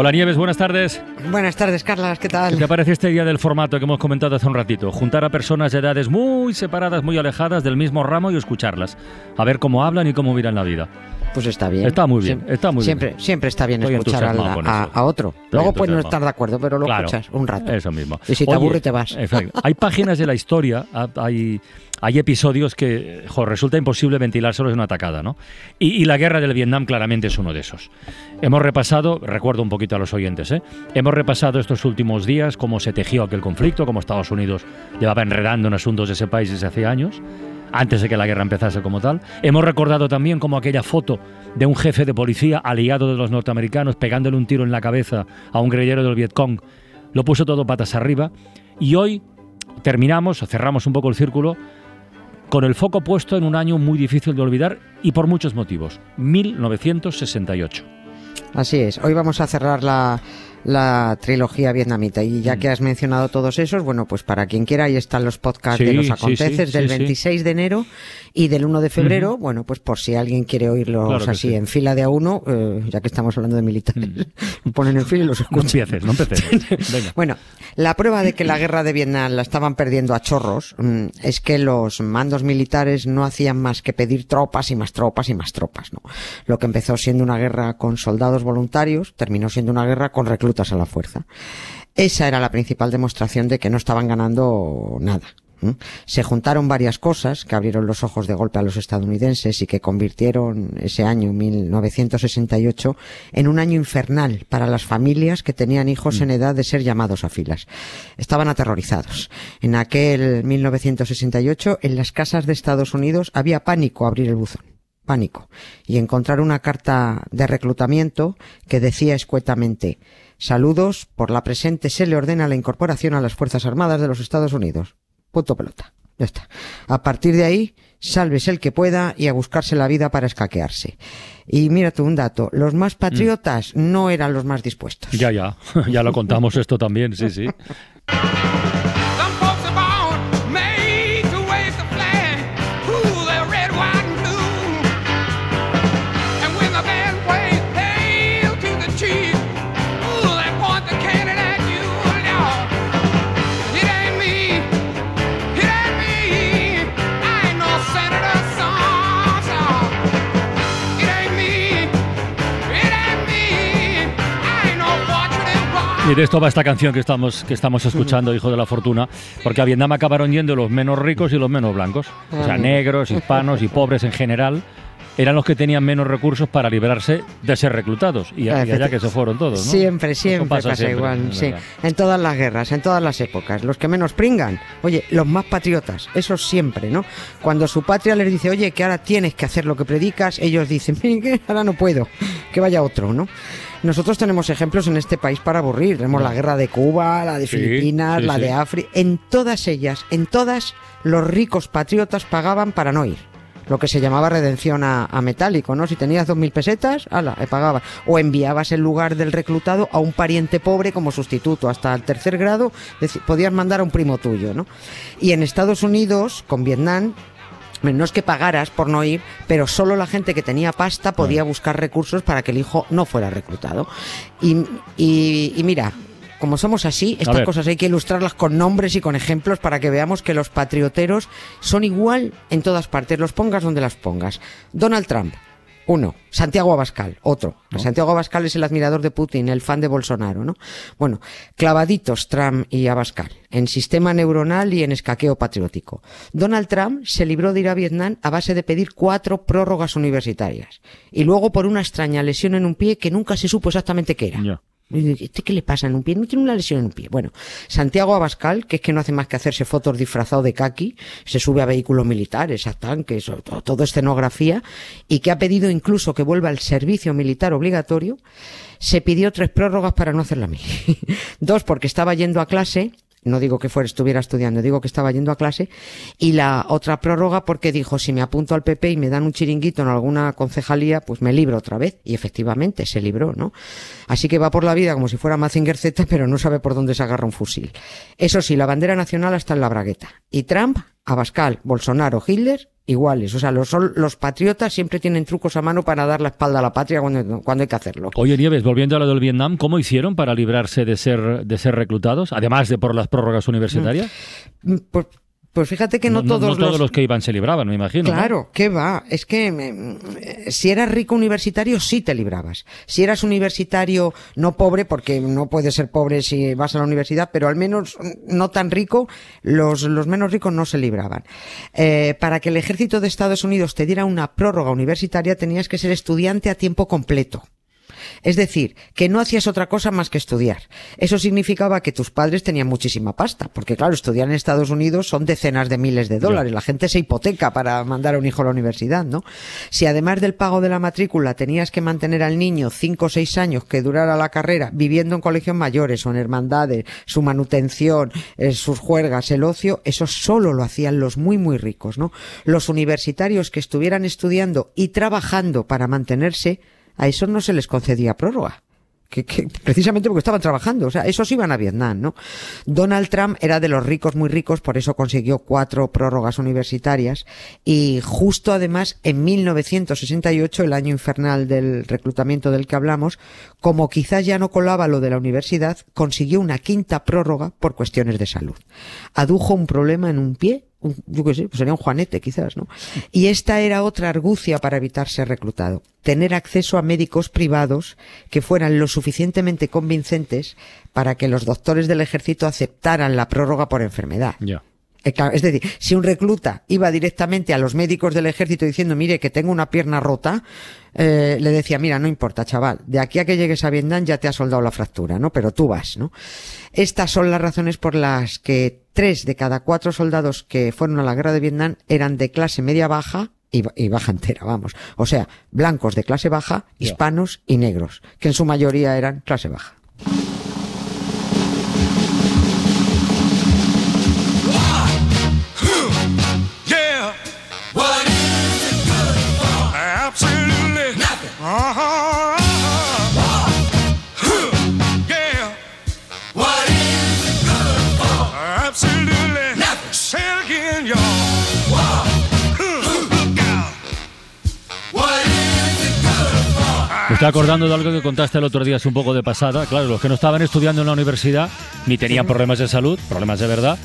Hola Nieves, buenas tardes. Buenas tardes, Carlas, ¿qué tal? ¿Qué te parece esta idea del formato que hemos comentado hace un ratito? Juntar a personas de edades muy separadas, muy alejadas del mismo ramo y escucharlas. A ver cómo hablan y cómo miran la vida. Pues está bien. Está muy bien, Siempre, está muy siempre, bien. Siempre está bien Estoy escuchar a, a- otro. Luego puedes no estar de acuerdo, pero lo Claro, escuchas un rato. Eso mismo. Y si te Oye, aburre, te vas. Hay páginas de la historia, ha- hay, hay episodios que jo, resulta imposible ventilárselos en una tacada, ¿no? Y, y la guerra del Vietnam claramente es uno de esos. Hemos repasado, recuerdo un poquito a los oyentes, ¿eh? hemos repasado estos últimos días cómo se tejió aquel conflicto, cómo Estados Unidos llevaba enredando en asuntos de ese país desde hace años antes de que la guerra empezase como tal. Hemos recordado también como aquella foto de un jefe de policía aliado de los norteamericanos pegándole un tiro en la cabeza a un guerrillero del Vietcong. Lo puso todo patas arriba. Y hoy terminamos, o cerramos un poco el círculo, con el foco puesto en un año muy difícil de olvidar y por muchos motivos. 1968. Así es. Hoy vamos a cerrar la, la trilogía vietnamita. Y ya que has mencionado todos esos, bueno, pues para quien quiera, ahí están los podcasts Mm. Sí, de los aconteces sí, del sí, sí. 26 de enero y del 1 de febrero. Bueno, pues por si alguien quiere oírlos Claro así sí. en fila de a uno, eh, ya que estamos hablando de militares, lo ponen en fila y los No escuchan. empieces, no empecemos. Venga. Bueno, la prueba de que la guerra de Vietnam la estaban perdiendo a chorros mm, es que los mandos militares no hacían más que pedir tropas y más tropas y más tropas, ¿no? Lo que empezó siendo una guerra con soldados voluntarios terminó siendo una guerra con reclutas a la fuerza. Esa era la principal demostración de que no estaban ganando nada. Se juntaron varias cosas que abrieron los ojos de golpe a los estadounidenses y que convirtieron ese año 1968 en un año infernal para las familias que tenían hijos en edad de ser llamados a filas. Estaban aterrorizados. En aquel 1968 en las casas de Estados Unidos había pánico a abrir el buzón pánico y encontrar una carta de reclutamiento que decía escuetamente Saludos, por la presente se le ordena la incorporación a las Fuerzas Armadas de los Estados Unidos. Punto pelota. Ya está. A partir de ahí, sálvese el que pueda y a buscarse la vida para escaquearse. Y mira tú un dato, los más patriotas no eran los más dispuestos. Ya, ya, ya lo contamos esto también, sí, sí. Y de esto va esta canción que estamos, que estamos escuchando, Hijo de la Fortuna, porque a Vietnam acabaron yendo los menos ricos y los menos blancos. O sea, negros, hispanos y pobres en general. Eran los que tenían menos recursos para librarse de ser reclutados. Y, allá que se fueron todos, ¿no? Siempre, siempre pasa, siempre, igual. Sí. En todas las guerras, en todas las épocas. Los que menos pringan, oye, los más patriotas, eso siempre, ¿no? Cuando su patria les dice, oye, que ahora tienes que hacer lo que predicas, ellos dicen, "Mire, que ahora no puedo, que vaya otro, ¿no? Nosotros tenemos ejemplos en este país para aburrir. Tenemos la guerra de Cuba, la de Sí, Filipinas, sí, la sí. de África. En todas ellas, en todas, los ricos patriotas pagaban para no ir lo que se llamaba redención a, a metálico, ¿no? Si tenías dos mil pesetas, ala, le pagabas. O enviabas en lugar del reclutado a un pariente pobre como sustituto. Hasta el tercer grado podías mandar a un primo tuyo, ¿no? Y en Estados Unidos, con Vietnam, no es que pagaras por no ir, pero solo la gente que tenía pasta podía buscar recursos para que el hijo no fuera reclutado. Y, y- y mira, como somos así, estas cosas hay que ilustrarlas con nombres y con ejemplos para que veamos que los patrioteros son igual en todas partes, los pongas donde las pongas. Donald Trump, uno. Santiago Abascal, otro. Santiago Abascal es el admirador de Putin, el fan de Bolsonaro, ¿no? Bueno, clavaditos Trump y Abascal, en sistema neuronal y en escaqueo patriótico. Donald Trump se libró de ir a Vietnam a base de pedir cuatro prórrogas universitarias. Y luego por una extraña lesión en un pie que nunca se supo exactamente qué era. ¿Este qué le pasa en un pie? No tiene una lesión en un pie. Bueno, Santiago Abascal, que es que no hace más que hacerse fotos disfrazado de kaki, se sube a vehículos militares, a tanques, todo, todo escenografía, y que ha pedido incluso que vuelva al servicio militar obligatorio, se pidió tres prórrogas para no hacer la. Dos, porque estaba yendo a clase, no digo que fuera, estuviera estudiando, digo que estaba yendo a clase, y la otra prórroga porque dijo, si me apunto al PP y me dan un chiringuito en alguna concejalía, pues me libro otra vez. Y efectivamente, se libró, ¿no? Así que va por la vida como si fuera Mazinger Z, pero no sabe por dónde se agarra un fusil. Eso sí, la bandera nacional está en la bragueta. Y Trump, Abascal, Bolsonaro, Hitler, iguales. O sea, los, los patriotas siempre tienen trucos a mano para dar la espalda a la patria cuando, cuando hay que hacerlo. Oye, Nieves, volviendo a lo del Vietnam, ¿cómo hicieron para librarse de ser, de ser reclutados? Además de por las prórrogas universitarias. Mm, Pues, pues fíjate que no, todos, todos los... los que iban se libraban, me imagino. ¿no? Claro, ¿qué va? Es que mm, eh, si eras rico universitario sí te librabas. Si eras universitario no pobre, porque no puedes ser pobre si vas a la universidad, pero al menos mm, no tan rico, los, los menos ricos no se libraban. Eh, para que el ejército de Estados Unidos te diera una prórroga universitaria tenías que ser estudiante a tiempo completo. Es decir, que no hacías otra cosa más que estudiar. Eso significaba que tus padres tenían muchísima pasta, porque claro, estudiar en Estados Unidos son decenas de miles de dólares. La gente se hipoteca para mandar a un hijo a la universidad, ¿no? Si además del pago de la matrícula tenías que mantener al niño cinco o seis años que durara la carrera, viviendo en colegios mayores o en hermandades, su manutención, eh, sus juergas, el ocio, eso solo lo hacían los muy muy ricos, ¿no? Los universitarios que estuvieran estudiando y trabajando para mantenerse, a esos no se les concedía prórroga. Que, que- precisamente porque estaban trabajando, o sea, esos iban a Vietnam, ¿no? Donald Trump era de los ricos muy ricos, por eso consiguió cuatro prórrogas universitarias y justo además en 1968, el año infernal del reclutamiento del que hablamos, como quizás ya no colaba lo de la universidad, consiguió una quinta prórroga por cuestiones de salud. Adujo un problema en un pie un- yo qué sé, pues sería un juanete quizás, ¿no? Y esta era otra argucia para evitar ser reclutado. Tener acceso a médicos privados que fueran lo suficientemente convincentes para que los doctores del ejército aceptaran la prórroga por enfermedad. Eh, Es decir, si un recluta iba directamente a los médicos del ejército diciendo, mire, que tengo una pierna rota, eh, le decía, mira, no importa, chaval, de aquí a que llegues a Vietnam ya te ha soldado la fractura, ¿no? Pero tú vas, ¿no? Estas son las razones por las que tres de cada cuatro soldados que fueron a la guerra de Vietnam eran de clase media baja y, ba- y baja entera, vamos. O sea, blancos de clase baja, hispanos y negros, que en su mayoría eran clase baja. Estoy acordando de algo que contaste el otro día, es un poco de pasada. Claro, los que no estaban estudiando en la universidad ni tenían problemas de salud, problemas de verdad,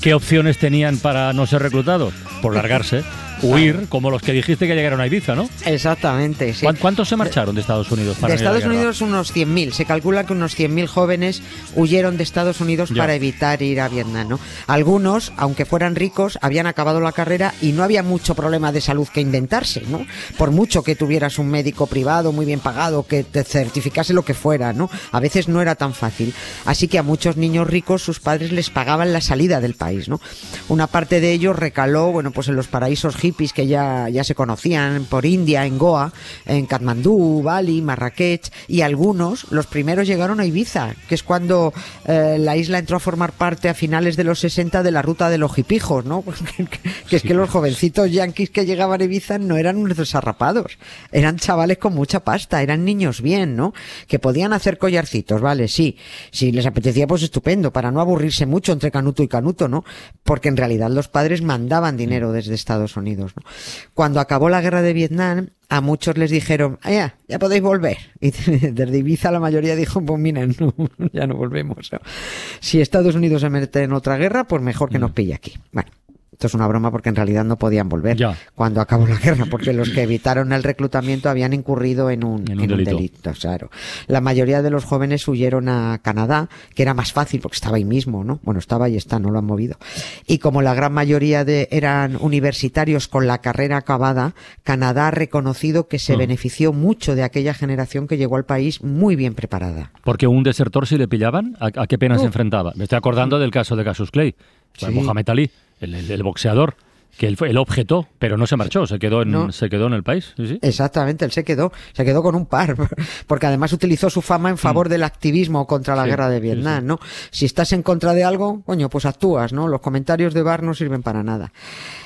¿qué opciones tenían para no ser reclutados? Por largarse, huir, como los que dijiste que llegaron a Ibiza, ¿no? Exactamente, sí. ¿Cuán- ¿Cuántos se marcharon de Estados Unidos para de Estados? Unidos unos 100.000. Se calcula que unos 100.000 jóvenes huyeron de Estados Unidos Ya. para evitar ir a Vietnam, ¿no? Algunos, aunque fueran ricos, habían acabado la carrera y no había mucho problema de salud que inventarse, ¿no? Por mucho que tuvieras un médico privado muy bien pagado que te certificase lo que fuera, ¿no? A veces no era tan fácil. Así que a muchos niños ricos sus padres les pagaban la salida del país, ¿no? Una parte de ellos recaló, bueno, pues en los paraísos hippies que ya, ya se conocían por India, en Goa, en Katmandú, Bali, Marrakech, y algunos, los primeros llegaron a Ibiza, que es cuando eh, la isla entró a formar parte a finales de los 60 de la ruta de los hipijos, ¿no? que es que los jovencitos yanquis que llegaban a Ibiza no eran unos desarrapados, eran chavales con mucha pasta, eran niños bien, ¿no? Que podían hacer collarcitos, vale, sí, si les apetecía, pues estupendo, para no aburrirse mucho entre canuto y canuto, ¿no? Porque en realidad los padres mandaban dinero desde Estados Unidos, ¿no? Cuando acabó la guerra de Vietnam, a muchos les dijeron, "Ah, ya, ya podéis volver. Y desde Ibiza la mayoría dijo, pues mira, no, ya no volvemos. Si Estados Unidos se mete en otra guerra, pues mejor que nos pille aquí. Bueno, Esto es una broma porque en realidad no podían volver Ya. cuando acabó la guerra, porque los que evitaron el reclutamiento habían incurrido en un, En un en un delito. claro. La mayoría de los jóvenes huyeron a Canadá, que era más fácil porque estaba ahí mismo, ¿no? Bueno, estaba y está, no lo han movido. Y como la gran mayoría de eran universitarios con la carrera acabada, Canadá ha reconocido que se Mm. benefició mucho de aquella generación que llegó al país muy bien preparada. Porque un desertor, si le pillaban, ¿a, a qué pena se enfrentaba? Me estoy acordando del caso de Casus Clay, Sí. Mohamed Ali, el, el- el boxeador, que él, fue- él objetó, pero no se marchó, se quedó en, No. se quedó en el país. Sí, sí. Exactamente, él se quedó, se quedó con un par, porque además utilizó su fama en favor del activismo contra la Mm. Sí, guerra de Vietnam. ¿no? Si estás en contra de algo, coño, pues actúas, ¿no? Los comentarios de Bar no sirven para nada.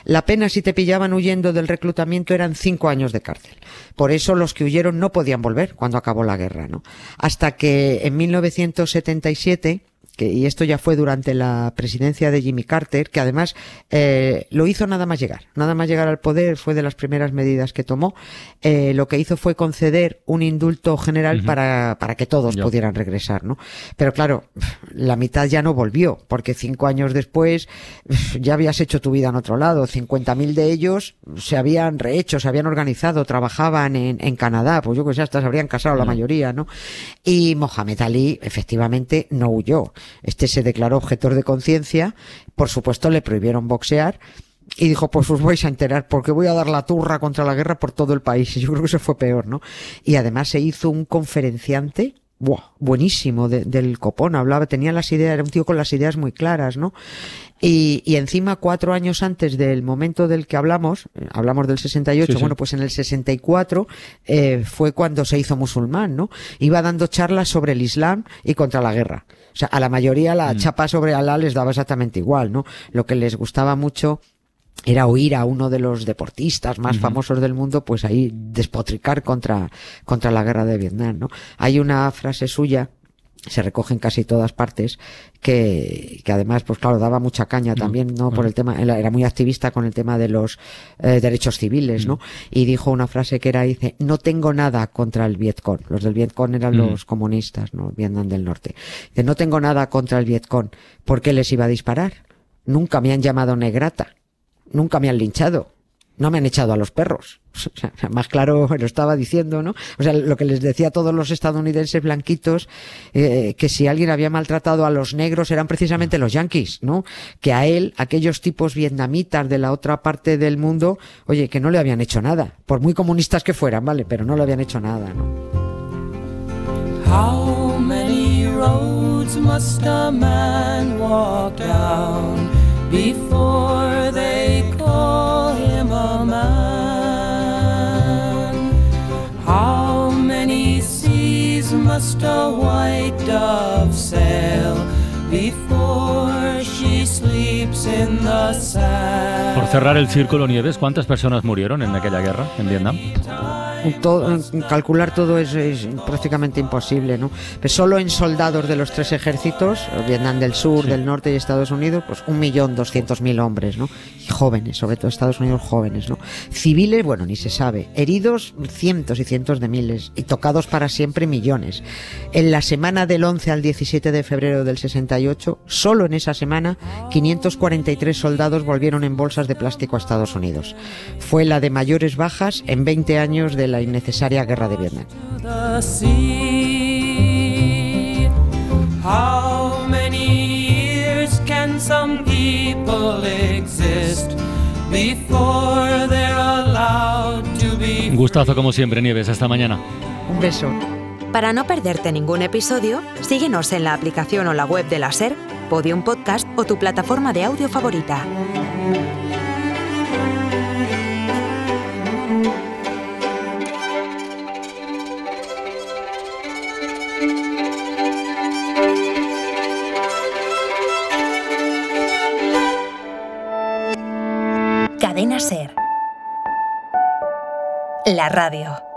La pena si te pillaban huyendo del reclutamiento eran cinco años de cárcel. Por eso los que huyeron no podían volver cuando acabó la guerra, ¿no? Hasta que en 1977 que, y esto ya fue durante la presidencia de Jimmy Carter, que además eh, lo hizo nada más llegar. Nada más llegar al poder fue de las primeras medidas que tomó. Eh, lo que hizo fue conceder un indulto general para, para que todos pudieran regresar, ¿no? Pero claro, la mitad ya no volvió, porque cinco años después ya habías hecho tu vida en otro lado. 50.000 de ellos se habían rehecho, se habían organizado, trabajaban en, en Canadá, pues yo que sé, hasta se habrían casado la mayoría, ¿no? Y Mohamed Ali, efectivamente, no huyó. Este se declaró objetor de conciencia, por supuesto le prohibieron boxear, y dijo, pues os vais a enterar porque voy a dar la turra contra la guerra por todo el país. Y yo creo que eso fue peor, ¿no? Y además se hizo un conferenciante, buah, buenísimo, de- del copón, hablaba, tenía las ideas, era un tío con las ideas muy claras, ¿no? Y, y encima, cuatro años antes del momento del que hablamos, eh, hablamos del 68, Sí, sí. bueno, pues en el 64 eh, fue cuando se hizo musulmán, ¿no? Iba dando charlas sobre el Islam y contra la guerra. O sea, a la mayoría la chapa sobre Alá les daba exactamente igual, ¿no? Lo que les gustaba mucho era oír a uno de los deportistas más famosos del mundo, pues ahí despotricar contra, contra la guerra de Vietnam, ¿no? Hay una frase suya, se recoge en casi todas partes, que, que además, pues claro, daba mucha caña también, ¿no? Por el tema, era muy activista con el tema de los eh, derechos civiles, ¿no? Y dijo una frase que era, dice, no tengo nada contra el Vietcong. Los del Vietcong eran Mm. los comunistas, ¿no? Vietnam del Norte. Dice, no tengo nada contra el Vietcong. ¿Por qué les iba a disparar? Nunca me han llamado negrata. Nunca me han linchado. No me han echado a los perros. Más claro lo estaba diciendo, ¿no? O sea, lo que les decía a todos los estadounidenses blanquitos, eh, que si alguien había maltratado a los negros eran precisamente los yanquis, ¿no? Que a él, aquellos tipos vietnamitas de la otra parte del mundo, oye, que no le habían hecho nada. Por muy comunistas que fueran, ¿vale? Pero no le habían hecho nada, ¿no? Before they call him a man? How many seas must a white dove sail before Por cerrar el círculo, Nieves, ¿cuántas personas murieron en aquella guerra en Vietnam? todo, calcular todo es, es prácticamente imposible, ¿no? Pero solo en soldados de los tres ejércitos, Vietnam del Sur, del Norte y Estados Unidos, pues un millón doscientos mil hombres, ¿no? Y jóvenes, sobre todo Estados Unidos jóvenes, ¿no? Civiles, bueno, ni se sabe. Heridos, cientos y cientos de miles. Y tocados para siempre millones. En la semana del 11 al 17 de febrero del 68, solo en esa semana, 543 soldados volvieron en bolsas de plástico a Estados Unidos. Fue la de mayores bajas en 20 años de la innecesaria guerra de Vietnam. the sea. How many years can some people exist before they're allowed to be? Un gustazo como siempre, Nieves. Hasta mañana. Un beso. Para no perderte ningún episodio, síguenos en la aplicación o la web de la SER, Podium Podcast o tu plataforma de audio favorita. Cadena SER. La radio.